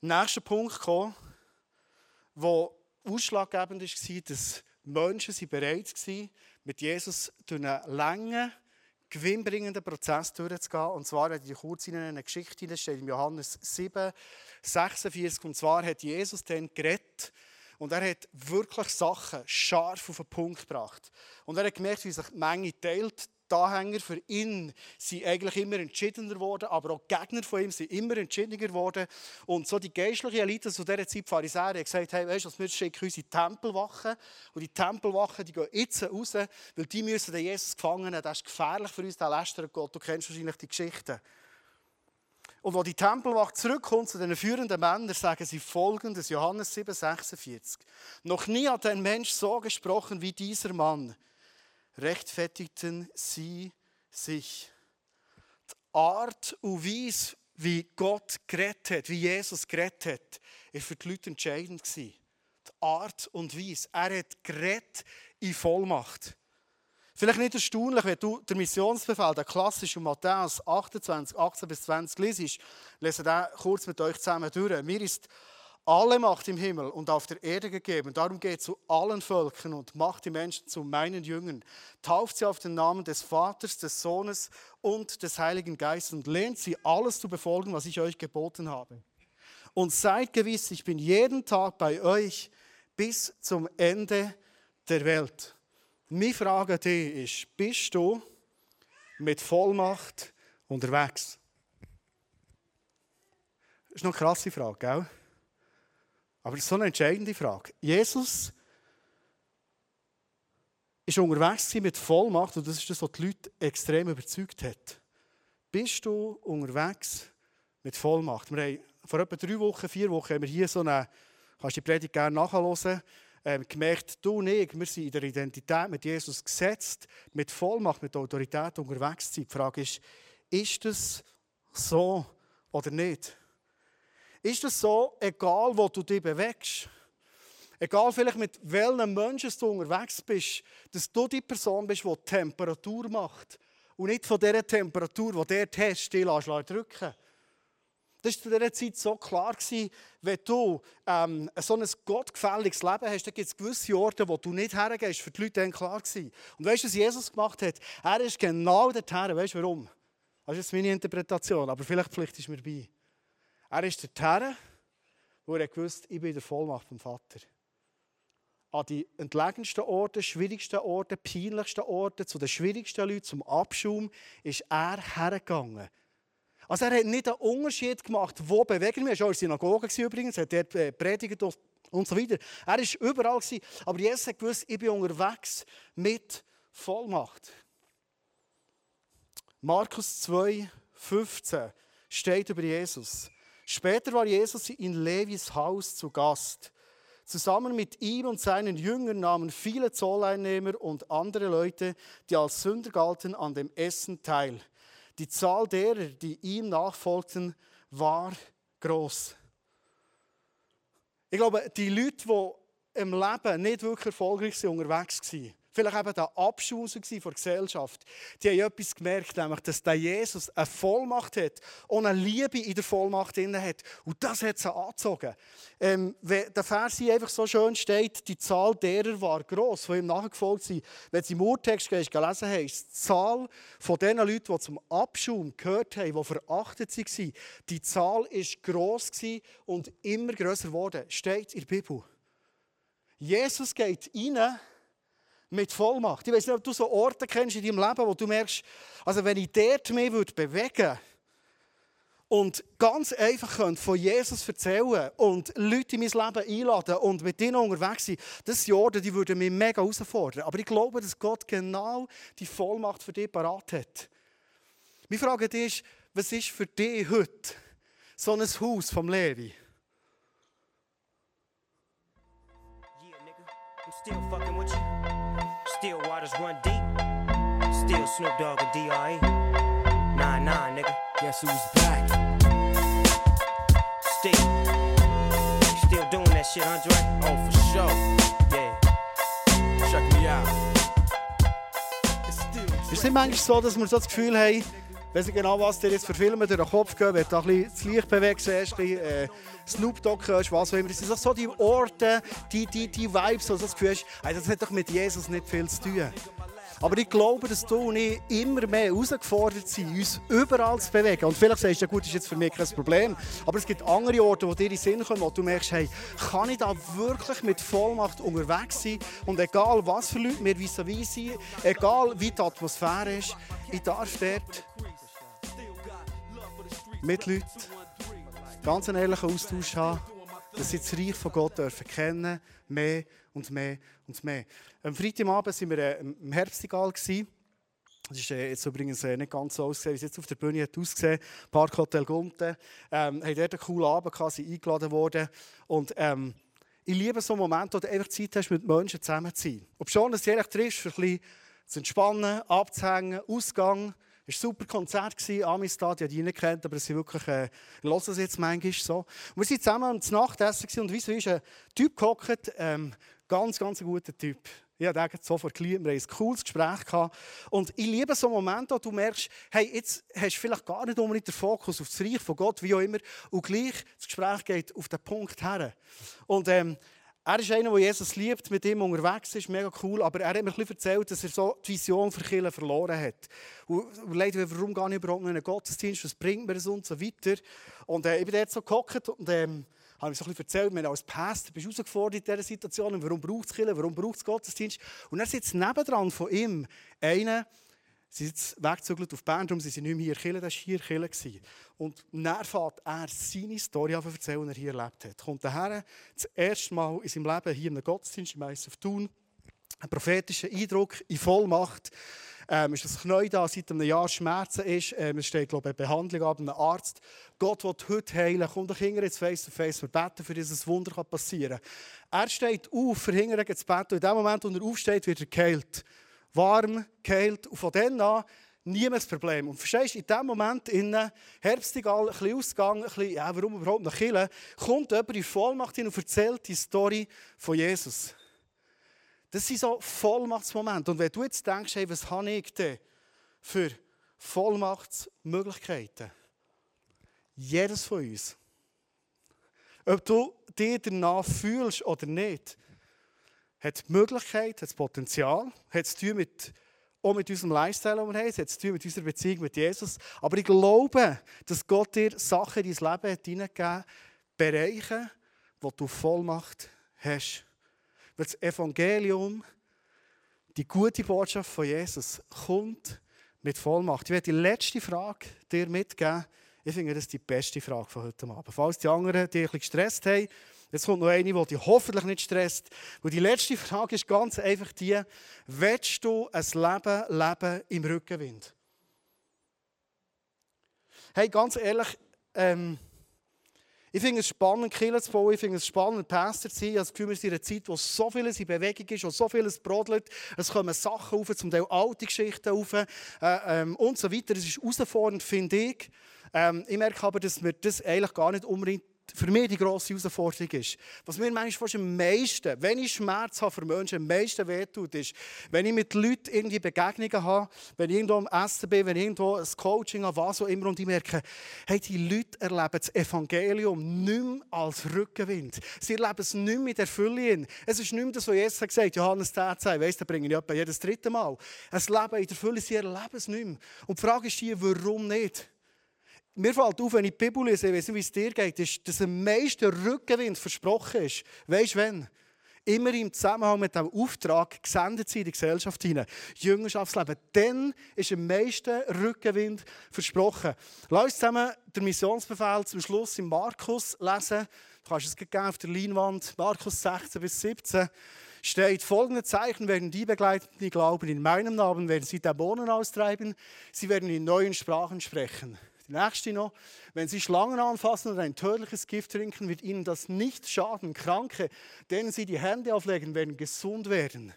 nächsten Punkt kommen, wo ausschlaggebend war, dass Menschen bereit waren, mit Jesus durch einen langen, gewinnbringenden Prozess durchzugehen. Und zwar werde ich kurz in eine Geschichte das steht in Johannes 7, 46. Und zwar hat Jesus dann geredet und er hat wirklich Sachen scharf auf den Punkt gebracht. Und er hat gemerkt, wie sich die Menge teilt. Die Anhänger für ihn sind eigentlich immer entschiedener geworden, aber auch die Gegner von ihm sind immer entschiedener geworden. Und so die geistliche Elite zu dieser Zeit, Pharisäer, haben gesagt, hey, weißt du, wir schicken unsere Tempelwachen. Und die Tempelwachen, die gehen jetzt raus, weil die müssen den Jesus gefangen nehmen. Das ist gefährlich für uns, der lästert Gott. Du kennst wahrscheinlich die Geschichte. Und als die Tempelwacht zurückkommt zu den führenden Männern, sagen sie folgendes, Johannes 7, 46. Noch nie hat ein Mensch so gesprochen wie dieser Mann rechtfertigten sie sich. Die Art und Weise, wie Gott gerettet hat, wie Jesus gerettet hat, war für die Leute entscheidend. Die Art und Weise. Er hat gerettet in Vollmacht. Vielleicht nicht erstaunlich, wenn du den Missionsbefehl, der klassische Matthäus 28, 18 bis 20 liest, lese den kurz mit euch zusammen durch. Mir ist alle Macht im Himmel und auf der Erde gegeben. Darum geht zu allen Völkern und macht die Menschen zu meinen Jüngern. Tauft sie auf den Namen des Vaters, des Sohnes und des Heiligen Geistes und lehnt sie alles zu befolgen, was ich euch geboten habe. Und seid gewiss, ich bin jeden Tag bei euch bis zum Ende der Welt. Meine Frage an dich ist, bist du mit Vollmacht unterwegs? Das ist eine krasse Frage, gell? Aber das ist so eine entscheidende Frage. Jesus ist unterwegs mit Vollmacht und das ist das, was die Leute extrem überzeugt hat. Bist du unterwegs mit Vollmacht? Wir haben vor etwa drei Wochen, vier Wochen haben wir hier so eine, kannst die Predigt gerne nachhören, ähm, gemerkt, du und ich, wir sind in der Identität mit Jesus gesetzt, mit Vollmacht, mit Autorität unterwegs sein. Die Frage ist, ist das so oder nicht? Ist es so, egal wo du dich bewegst, egal vielleicht mit welchen Menschen du unterwegs bist, dass du die Person bist, die Temperatur macht und nicht von dieser Temperatur, die der Test still drücken das war zu dieser Zeit so klar, wenn du ähm, so ein gottgefälliges Leben hast, dann gibt es gewisse Orte, wo du nicht hergehst. Für die Leute dann klar gewesen. Und weißt du, was Jesus gemacht hat? Er ist genau dorthin. Weißt du warum? Das ist jetzt meine Interpretation, aber vielleicht pflichtest du mir bei. Er ist der Herr, wo er gewusst ich bin der Vollmacht vom Vater. An die entlegensten Orte, schwierigsten Orte, peinlichsten Orte, zu den schwierigsten Leuten, zum Abschaum, ist er hergegangen. Also er hat nicht einen Unterschied gemacht, wo bewegen wir. Er war in der Synagoge übrigens, hat dort äh, predigt und so weiter. Er war überall. Aber Jesus hat gewusst, ich bin unterwegs mit Vollmacht. Markus 2, 15 steht über Jesus. Später war Jesus in Levis Haus zu Gast. Zusammen mit ihm und seinen Jüngern nahmen viele Zolleinnehmer und andere Leute, die als Sünder galten, an dem Essen teil. Die Zahl derer, die ihm nachfolgten, war groß. Ich glaube, die Leute, die im Leben nicht wirklich erfolgreich unterwegs waren, vielleicht eben der Abschuss von der Gesellschaft. Die haben etwas gemerkt, nämlich, dass der Jesus eine Vollmacht hat und eine Liebe in der Vollmacht drin hat. Und das hat sie angezogen. Ähm, wenn der Vers hier einfach so schön steht, die Zahl derer war gross, die ihm nachgefolgt sind. Wenn sie im Urtext gelesen haben, ist die Zahl von den Leuten, die zum Abschaum gehört haben, die verachtet waren, die Zahl ist gross und immer grösser geworden. Steht in der Bibel. Jesus geht rein mit Vollmacht. Ich weiß nicht, ob du so Orte kennst in deinem Leben, wo du merkst, also wenn ich dort mehr bewegen würde und ganz einfach könnt von Jesus erzählen und Leute in mein Leben einladen und mit ihnen unterwegs sein, das sind Orte, die würden mich mega herausfordern. Aber ich glaube, dass Gott genau die Vollmacht für dich parat hat. Meine Frage ist, was ist für dich heute so ein Haus vom Levi? Still fucking with you. Still waters run deep. Still Snoop Dogg and D.R.E. Nah, nah, nigga. Guess who's back? Still. Still doing that shit, Andre? Oh, for sure. Yeah. Check me out. Ist es nicht manchmal so, dass wir so das Gefühl haben, weiß nicht genau, was dir jetzt für Filme durch den Kopf gehen, wenn du ein bisschen das Licht bewegst, ein bisschen äh, Snoop Dogg hörst, was auch immer. Das sind so die Orte, die, die, die Vibes, wo du das Gefühl hast, das hat doch mit Jesus nicht viel zu tun. Aber ich glaube, dass du und ich immer mehr herausgefordert sind, uns überall zu bewegen. Und vielleicht sagst du, ja gut, das ist jetzt für mich kein Problem. Aber es gibt andere Orte, wo dir in den Sinn kommen, wo du merkst, hey, kann ich da wirklich mit Vollmacht unterwegs sein? Und egal, was für Leute mir vis-à-vis sind, egal, wie die Atmosphäre ist, ich darf dort mit Leuten ganz einen ehrlichen Austausch haben, dass sie das Reich von Gott dürfen kennen, mehr und mehr und mehr. Am Freitagabend waren wir äh, im Herbstigal. Das ist äh, jetzt übrigens äh, nicht ganz so ausgesehen, wie es jetzt auf der Bühne hat ausgesehen. Parkhotel Gunten. Ähm, haben dort einen coolen Abend gehabt, sind eingeladen worden. Und ähm, ich liebe so Momente, wo du einfach Zeit hast, mit Menschen zusammen zu sein. Ob schon es ehrlich triffst, für ein bisschen zu entspannen, abzuhängen, Ausgang, war ein super Konzert, Amistad, ich habe die nicht kennt, aber sie wirklich, äh, hören es jetzt manchmal so. Und wir waren zusammen am Nachtessen und wieso ist ein Typ gehockt, ähm, ganz, ganz ein guter Typ. Ich habe sofort geliebt, wir haben ein cooles Gespräch gehabt. Und ich liebe so Momente, wo du merkst, hey, jetzt hast du vielleicht gar nicht unbedingt den Fokus auf das Reich von Gott, wie auch immer, und gleich das Gespräch geht auf den Punkt her. Und ähm, er ist einer, der Jesus liebt, mit ihm unterwegs ist, mega cool, aber er hat mir ein erzählt, dass er so die Vision für Kirche verloren hat. Und überlegt, warum gar nicht überhaupt einen Gottesdienst, was bringt mir das und so weiter. Und äh, ich bin dort so gehockt und ähm, habe ihm so ein erzählt, wenn als Pastor bist herausgefordert in dieser Situation, warum braucht es Kirche, warum braucht es Gottesdienst. Und er sitzt nebendran von ihm einer, Sie sind jetzt weggezügelt auf Bern, darum sind sie nicht mehr hier Kirche, das war hier Kirche. Und dann fährt er seine Story an erzählen, die er hier erlebt hat. Kommt daher, das erste Mal in seinem Leben hier einem Gottesdienst im ISF Thun, ein prophetischer Eindruck in Vollmacht. Ähm, ist das Knie da seit einem Jahr Schmerzen ist. Ähm, es steht, glaube ich, eine Behandlung ab einem Arzt. Gott will heute heilen. Kommt doch hinterher jetzt face to face. Wir beten, für dieses Wunder passieren kann. Er steht auf, hinterher zu beten. Und in dem Moment, wo er aufsteht, wird er geheilt warm, geheilt. Und von dann an niemand das Problem. Und verstehst du, in dem Moment, in Herbstigal, ein bisschen Ausgang, ein bisschen, ja, warum überhaupt nach Kirche, kommt jemand in Vollmacht hin und erzählt die Story von Jesus. Das sind so Vollmachtsmomente. Und wenn du jetzt denkst, hey, was habe ich denn für Vollmachtsmöglichkeiten? Jedes von uns. Ob du dich danach fühlst oder nicht, hat die Möglichkeit, hat das Potenzial, hat es zu mit, auch mit unserem Lifestyle, den wir haben, hat es zu mit unserer Beziehung mit Jesus. Aber ich glaube, dass Gott dir Sachen in dein Leben hineingegeben hat, Bereiche, wo du Vollmacht hast. Weil das Evangelium, die gute Botschaft von Jesus, kommt mit Vollmacht. Ich werde die letzte Frage dir mitgeben. Ich finde, das ist die beste Frage von heute Abend. Falls die anderen die ein bisschen gestresst haben, Jetzt kommt noch eine, die dich hoffentlich nicht stresst. Und die letzte Frage ist ganz einfach die, willst du ein Leben leben im Rückenwind? Hey, ganz ehrlich, ähm, ich finde es spannend, Kirche zu bauen. Ich finde es spannend, Pastor zu sein. Ich habe das Gefühl, wir sind in einer Zeit, wo so vieles in Bewegung ist, wo so vieles brodelt. Es kommen Sachen auf, zum Teil alte Geschichten auf äh, ähm, und so weiter. Es ist herausfordernd, finde ich. Ähm, ich merke aber, dass wir das eigentlich gar nicht unbedingt für mich die grosse Herausforderung ist. Was mir manchmal fast am meisten, wenn ich Schmerz habe für Menschen, am meisten wehtut, ist, wenn ich mit Leuten irgendwie Begegnungen habe, wenn ich irgendwo am Essen bin, wenn ich irgendwo ein Coaching habe, was auch immer, und ich merke, hey, die Leute erleben das Evangelium nicht mehr als Rückenwind. Sie erleben es nicht mehr mit der Fülle. Es ist nicht mehr das, was Jesus hat gesagt Johannes 10, 10 weiss, da bringe ich etwa jedes dritte Mal. Es Leben in der Fülle, sie erleben es nicht mehr. Und die Frage ist hier, warum nicht? Mir fällt auf, wenn ich die Bibel lese, ich wie es dir geht, ist, dass am meisten Rückenwind versprochen ist. Weißt du wann? immer im Zusammenhang mit dem Auftrag gesendet sind in die Gesellschaft hinein. Jüngerschaftsleben. Dann ist am meisten Rückenwind versprochen. Lass uns zusammen den Missionsbefehl zum Schluss in Markus lesen. Du kannst es geben auf der Leinwand. Markus 16 bis 17 steht, folgende Zeichen werden die begleiten, die glauben. In meinem Namen werden sie Dämonen austreiben. Sie werden in neuen Sprachen sprechen. Die nächste noch. Wenn sie Schlangen anfassen oder ein tödliches Gift trinken, wird ihnen das nicht schaden. Kranke, denen sie die Hände auflegen, werden gesund werden.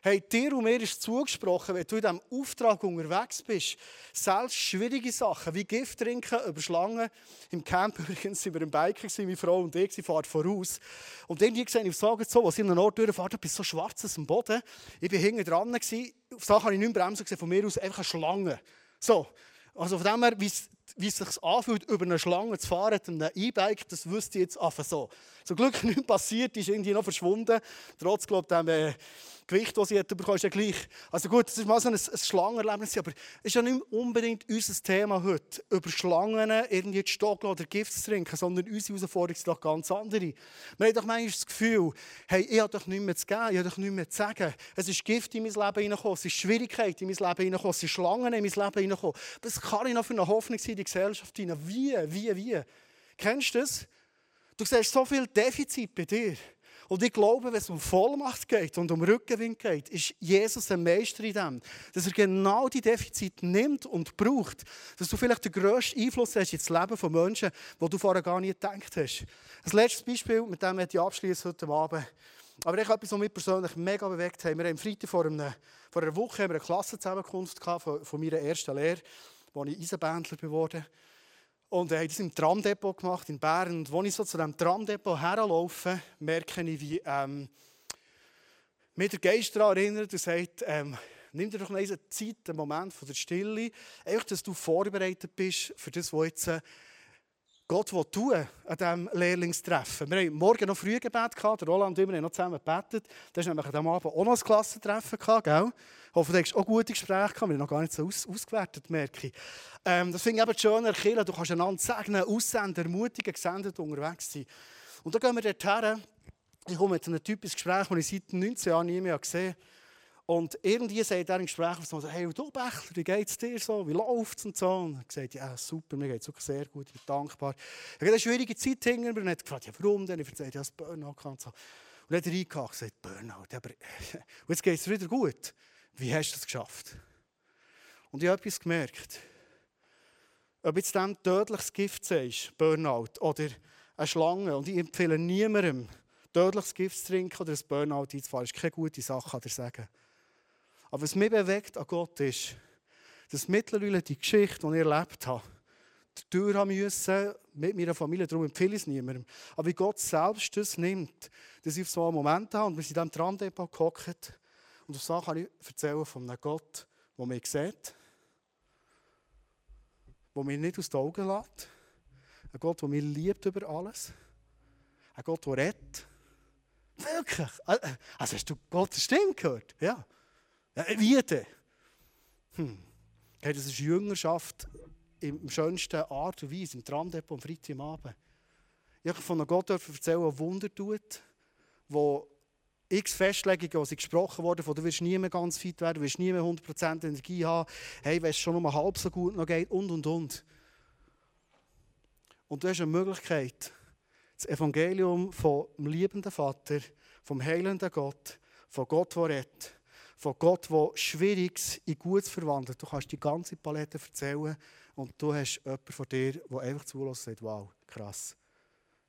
Hey, dir und mir ist zugesprochen, wenn du in diesem Auftrag unterwegs bist, selbst schwierige Sachen wie Gift trinken über Schlangen. Im Camp [LAUGHS] übrigens sind wir im Biker, meine Frau und ich, sie fahren voraus. Und dann gesehen, ich sage so, als ich an einem Ort durchfahre, bist so schwarz am Boden. Ich war hinten dran, auf Sachen habe ich nicht mehr bremsen gesehen, von mir aus einfach eine Schlange. So, also von dem her, wie es sich anfühlt, über eine Schlange zu fahren, mit einem E-Bike, das wüsste ich jetzt einfach so. Zum Glück [LAUGHS] nichts passiert, ist irgendwie noch verschwunden. Trotz, glaube ich, äh, Gewicht, das sie hat bekommen, ist ja gleich. Also gut, das ist mal so ein, ein Schlangenerlebnis, aber es ist ja nicht unbedingt unser Thema heute, über Schlangen irgendwie zu stocken oder Gift zu trinken, sondern unsere Herausforderungen sind doch ganz andere. Man hat doch manchmal das Gefühl, hey, ich habe doch nichts mehr zu geben, ich habe doch nichts mehr zu sagen. Es ist Gift in mein Leben hineingekommen, es ist Schwierigkeit in mein Leben hineingekommen, es sind Schlangen in mein Leben hineingekommen. Was kann ich noch für eine Hoffnung sein in die Gesellschaft hinein? Wie, wie, wie? Kennst du das? Du siehst so viel Defizit bei dir. Und ich glaube, wenn es um Vollmacht geht und um Rückenwind geht, ist Jesus ein Meister in dem, dass er genau die Defizite nimmt und braucht, dass du vielleicht den grössten Einfluss hast ins Leben von Menschen, wo du vorher gar nicht gedacht hast. Ein letztes Beispiel, mit dem ich abschließe heute Abend. Aber ich habe etwas, was mich persönlich mega bewegt hat. Wir haben Freitag vor, einer, vor einer Woche eine Klassenzusammenkunft von, von meiner ersten Lehre, wo ich Eisenbändler geworden bin. Und er hat das im Tramdepot gemacht in Bern. Und als ich so zu diesem Tramdepot herlaufe, merke ich, wie ähm, mir der Geist daran erinnert und sagt, ähm, nimm dir doch eine Zeit, einen Moment von der Stille, einfach, dass du vorbereitet bist für das, was jetzt Gott will tun an diesem Lehrlingstreffen. Wir haben morgen noch früh Gebet gehabt, Roland und wir haben noch zusammen gebetet. Da war nämlich am Abend auch noch ein Klassentreffen. Gehabt, gell? Ich hoffe, du hast auch gute Gespräche gehabt. Wir haben noch gar nicht so aus, ausgewertet, merke ich. Ähm, das finde ich eben schön, Kirche. Du kannst einander segnen, aussenden, ermutigen, gesendet unterwegs sein. Und dann gehen wir dorthin. Ich komme mit einem Typ ins Gespräch, den ich seit 19 Jahren nie mehr gesehen habe. Und irgendwie sagt er im Gespräch so, hey, du Bächler, wie geht es dir so? Wie läuft es und so? Und er sagt, ja, super, mir geht es wirklich sehr gut, ich bin dankbar. Er hat eine schwierige Zeit hinter mir und hat gefragt, ja, warum denn? Ich erzählt, ja, das Burnout und so. Und dann hat er und gesagt, Burnout, aber [LAUGHS] jetzt geht es wieder gut. Wie hast du das geschafft? Und ich habe etwas gemerkt. Ob jetzt dem tödliches Gift sagst, Burnout, oder eine Schlange, und ich empfehle niemandem, tödliches Gift zu trinken oder ein Burnout einzufahren, ist keine gute Sache, kann ich sagen. Aber was mich bewegt an Gott ist, dass mittlerweile die Geschichte, die ich erlebt habe, durch haben müssen, mit meiner Familie, darum empfehle ich es niemandem. Aber wie Gott selbst das nimmt, dass ich auf so einen Moment habe und wir sind in diesem Tramdepot gehockt und auf Sachen kann ich erzählen von einem Gott, der mich sieht, der mich nicht aus den Augen lässt, ein Gott, der mich liebt über alles, ein Gott, der rettet. Wirklich? Also hast du Gottes Stimme gehört? Ja. Wie denn? Hm. Hey, das ist Jüngerschaft im schönsten Art und Weise, im Tramdepot am Freitag am Abend. Ich habe von einem Gott erzählen, der Wunder tut, wo x Festlegungen, die gesprochen wurden, von du wirst nie mehr ganz fit werden, du wirst nie mehr 100% Energie haben, hey, wenn es schon um halb so gut noch geht und und und. Und du hast eine Möglichkeit, das Evangelium vom liebenden Vater, vom heilenden Gott, von Gott, der rettet, von Gott, der Schwieriges in Gutes verwandelt. Du kannst die ganze Palette erzählen und du hast jemanden vor dir, der einfach zulässt und sagt, wow, krass.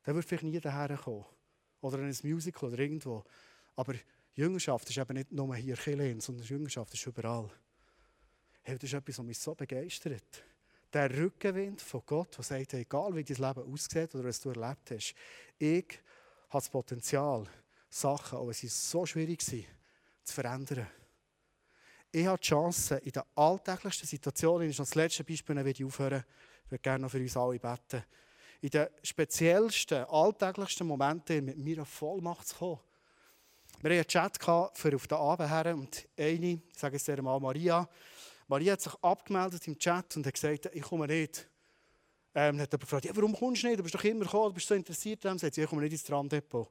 Der wird vielleicht nie daher kommen. Oder in ein Musical oder irgendwo. Aber Jüngerschaft ist eben nicht nur hier Chilen, sondern Jüngerschaft ist überall. Hey, das ist etwas, was mich so begeistert. Der Rückenwind von Gott, der sagt, egal wie dein Leben aussieht oder was du erlebt hast, ich habe das Potenzial, Sachen, auch wenn sie so schwierig sind, zu verändern. Ich habe die Chance, in den alltäglichsten Situationen, das ist das letzte Beispiel, werde ich aufhören, ich würde gerne noch für uns alle beten, in den speziellsten, alltäglichsten Momenten mit mir auf Vollmacht zu kommen. Wir hatten einen Chat für auf den Abend her und eine, ich sage es dir mal Maria, Maria hat sich abgemeldet im Chat und hat gesagt, ich komme nicht. Ähm, hat aber gefragt, ja, warum kommst du nicht? Du bist doch immer gekommen, du bist so interessiert. Dann sagt sie, ich komme nicht ins Tramdepot.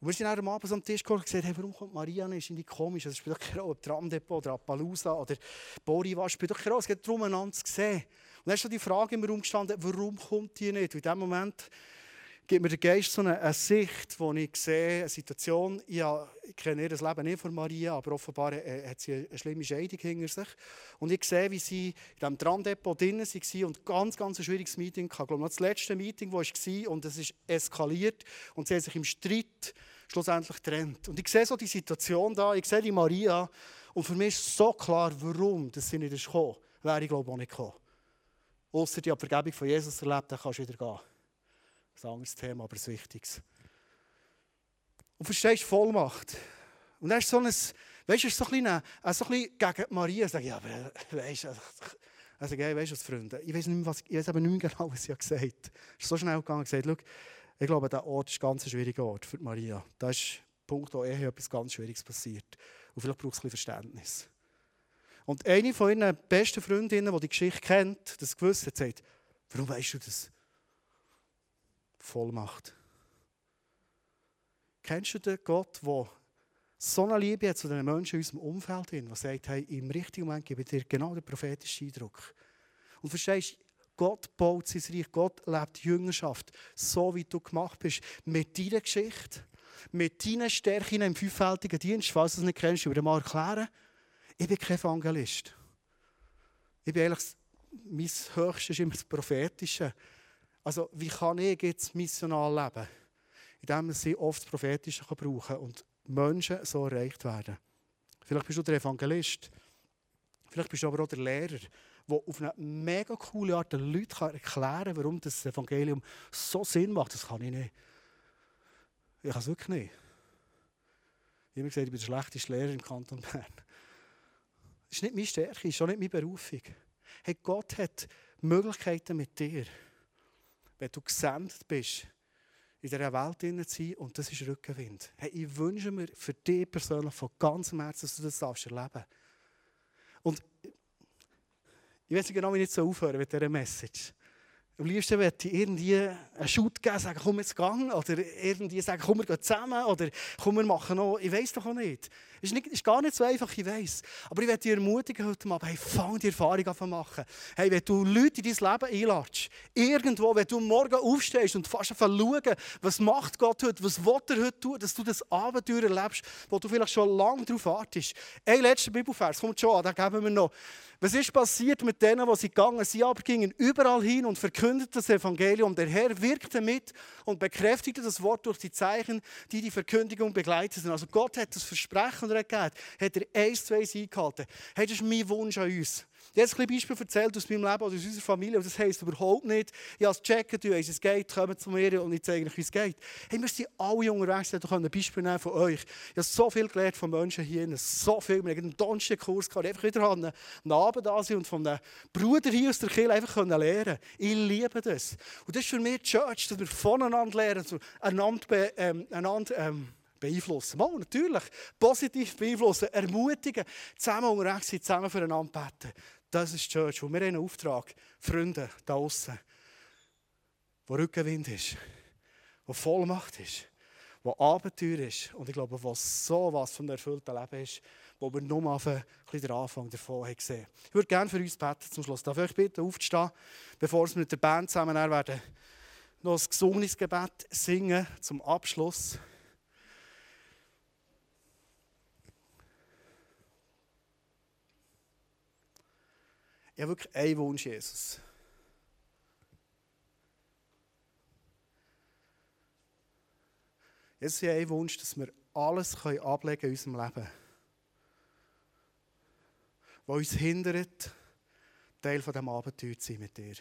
Und wir sind dann am Abend am Tisch gekommen und gesagt, hey, warum kommt Maria nicht? Ist die komisch? Es spielt doch keine Rolle, ob Tramdepot oder Appaloosa oder Boriwa, spielt doch keine Rolle. Es geht darum, einander zu sehen. Und dann ist so die Frage im Raum gestanden, warum kommt die nicht? Und in dem Moment gibt mir der Geist so eine, eine Sicht, wo ich sehe, eine Situation, ja, ich kenne ihr Leben nicht von Maria, aber offenbar äh, hat sie eine schlimme Scheidung hinter sich. Und ich sehe, wie sie in diesem Tramdepot drin war und ganz, ganz ein schwieriges Meeting hatte. Ich glaube, das letzte Meeting, das war, und es ist eskaliert und sie haben sich im Streit schlussendlich getrennt. Und ich sehe so die Situation da, ich sehe die Maria und für mich ist so klar, warum dass sie nicht gekommen. Wäre ich glaube auch nicht gekommen. Außer die Vergebung von Jesus erlebt, dann kannst du wieder gehen. Das ist ein anderes Thema, aber ein wichtiges. Und verstehst Vollmacht? Und dann ist so ein, weißt du, so ein bisschen, gegen Maria. Sag ich, ja, aber äh, weißt du, also, hey, weißt du Freunde? Ich weiß, nicht mehr, was, ich weiß aber nicht mehr genau, was sie gesagt hat. Es ist so schnell gegangen und gesagt, ich glaube, der Ort ist ein ganz schwieriger Ort für Maria. Da ist Punkt, wo eher etwas ganz Schwieriges passiert. Und vielleicht braucht es ein bisschen Verständnis. Und eine von ihren besten Freundinnen, die die Geschichte kennt, das gewusst hat, sagt, warum weißt du das? Vollmacht. Kennst du den Gott, der so eine Liebe hat zu den Menschen in unserem Umfeld, der sagt, hey, im richtigen Moment gebe ich dir genau den prophetischen Eindruck. Und verstehst du, Gott baut sein Reich, Gott lebt Jüngerschaft, so wie du gemacht bist, mit deiner Geschichte, mit deinen Stärken im fünffältigen Dienst. Falls du es nicht kennst, ich würde mal erklären. Ich bin kein Evangelist. Ich bin eigentlich, mein Höchstes ist immer das Prophetische. Also, wie kann ich jetzt missional leben? Indem sie oft das Prophetische brauchen und Menschen so erreicht werden. Vielleicht bist du der Evangelist. Vielleicht bist du aber auch der Lehrer der auf eine mega coole Art den Leuten erklären kann, warum das Evangelium so Sinn macht. Das kann ich nicht. Ich kann es wirklich nicht. Ich habe gesagt, ich bin der schlechteste Lehrer im Kanton Bern. Das ist nicht meine Stärke, das ist auch nicht meine Berufung. Hey, Gott hat Möglichkeiten mit dir, wenn du gesendet bist, in dieser Welt zu sein und das ist Rückenwind. Hey, ich wünsche mir für dich persönlich von ganzem Herzen, dass du das erleben darfst. Und ich weiß nicht genau, wie ich jetzt aufhören mit dieser Message. Am liebsten möchte ich irgendwie einen Shoot geben, sagen, komm jetzt gang, oder irgendwie sagen, komm, wir gehen zusammen, oder komm, wir machen noch, ich weiß doch auch nicht. Ist, nicht, ist gar nicht so einfach, ich weiß. Aber ich werde dich ermutigen heute Abend, hey, fang die Erfahrung an zu machen. Hey, wenn du Leute in dein Leben einladest, irgendwo, wenn du morgen aufstehst und fast schauen, was macht Gott heute, was will er heute tun, dass du das Abenteuer erlebst, wo du vielleicht schon lange darauf wartest. Ein letzter Bibelvers, kommt schon an, den geben wir noch. Was ist passiert mit denen, die sie gegangen sind? Sie aber gingen überall hin und verkündeten das Evangelium. Der Herr wirkte mit und bekräftigte das Wort durch die Zeichen, die die Verkündigung begleiteten. Also Gott hat das Versprechen gegeben, hat er eins, zwei eingehalten. Hey, das ist mein Wunsch an uns. Habe ein Beispiel erzählt aus meinem Leben oder aus unserer Familie. Und das heisst überhaupt nicht, ich habe es gecheckt, weißt, es geht, kommt zu mir und ich zeige euch, wie es geht. Hey, wir sind alle unterwegs, ich kann ein Beispiel nehmen von euch. Ich habe so viel gelernt von Menschen hier, so viel. Wir haben einen Donnerstag-Kurs gehabt, einfach wieder an einem Abend da sein und von einem Bruder hier aus der Kirche einfach lernen können. Ich liebe das. Und das ist für mich die Church, dass wir voneinander lernen, einander, ähm, einander ähm, beeinflussen. Mal, natürlich. Positiv beeinflussen, ermutigen, zusammen unterwegs sein, zusammen füreinander beten. Das ist die Church. Und wir haben einen Auftrag, Freunde da außen, wo Rückenwind ist, wo Vollmacht ist, wo Abenteuer ist. Und ich glaube, wo so was von einem erfüllten Leben ist, wo wir nur mal ein den Anfang davon haben gesehen. Ich würde gerne für uns beten zum Schluss. Darf ich euch bitten, aufzustehen, bevor wir mit der Band zusammen werden, noch ein gesungenes Gebet singen zum Abschluss. Ich habe wirklich einen Wunsch, Jesus. Jesus, ich habe einen Wunsch, dass wir alles ablegen können in unserem Leben, was uns hindert, Teil von diesem Abenteuer zu sein mit dir.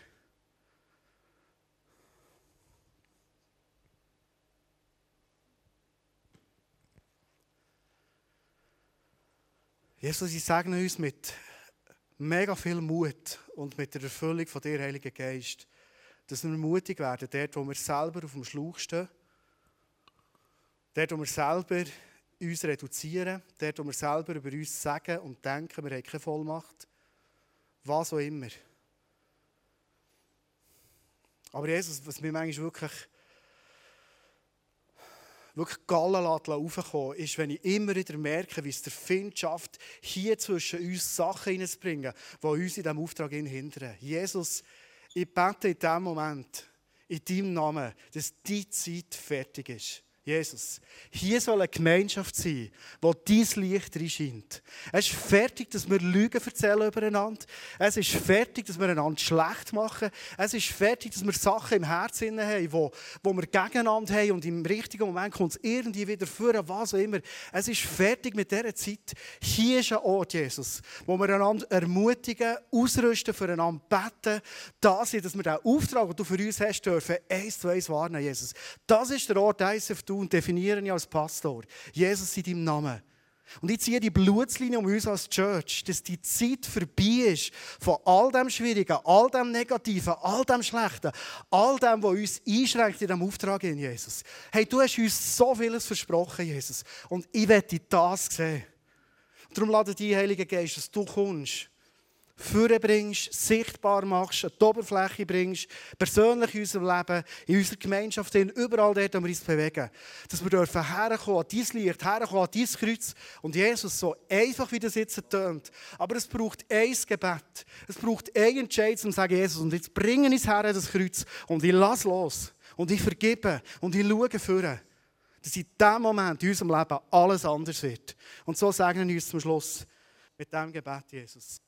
Jesus, ich segne uns mit mega viel Mut und mit der Erfüllung von dir, Heiliger Geist, dass wir mutig werden, dort, wo wir selber auf dem Schlauch stehen, dort, wo wir selber uns reduzieren, dort, wo wir selber über uns sagen und denken, wir haben keine Vollmacht, was auch immer. Aber Jesus, was mir manchmal wirklich wirklich Gallen raufkommen ist, wenn ich immer wieder merke, wie es der Find schafft, hier zwischen uns Sachen hineinzubringen, die uns in diesem Auftrag hindern. Jesus, ich bete in diesem Moment, in deinem Namen, dass die Zeit fertig ist. Jesus, hier soll eine Gemeinschaft sein, wo dein Licht reinscheint. Es ist fertig, dass wir Lügen erzählen übereinander. Es ist fertig, dass wir einander schlecht machen. Es ist fertig, dass wir Sachen im Herzen haben, wo, wo wir gegeneinander haben und im richtigen Moment kommt es irgendwie wieder führen, was auch immer. Es ist fertig mit dieser Zeit. Hier ist ein Ort, Jesus, wo wir einander ermutigen, ausrüsten, füreinander beten, da sind, dass wir den Auftrag, den du für uns hast, dürfen, eins zu eins wahrnehmen, Jesus. Das ist der Ort, ISF und definiere ich als Pastor. Jesus in deinem Namen. Und ich ziehe die Blutslinie um uns als Church, dass die Zeit vorbei ist von all dem Schwierigen, all dem Negativen, all dem Schlechten, all dem, was uns einschränkt in diesem Auftrag in Jesus. Hey, du hast uns so vieles versprochen, Jesus. Und ich werde das sehen. Darum lade dich, Heiliger Geist, dass du kommst vorbringst, sichtbar machst, an die Oberfläche bringst, persönlich in unserem Leben, in unserer Gemeinschaft, überall dort, wo wir uns bewegen. Dass wir dürfen herkommen an dein Licht, herkommen an dein Kreuz. Und Jesus, so einfach wie das jetzt tönt, aber es braucht ein Gebet. Es braucht ein Entscheid, um zu sagen, Jesus, und jetzt bringen ich her, das Kreuz, und ich lasse los. Und ich vergebe. Und ich schaue vor. Dass in diesem Moment in unserem Leben alles anders wird. Und so sagen wir uns zum Schluss mit diesem Gebet, Jesus.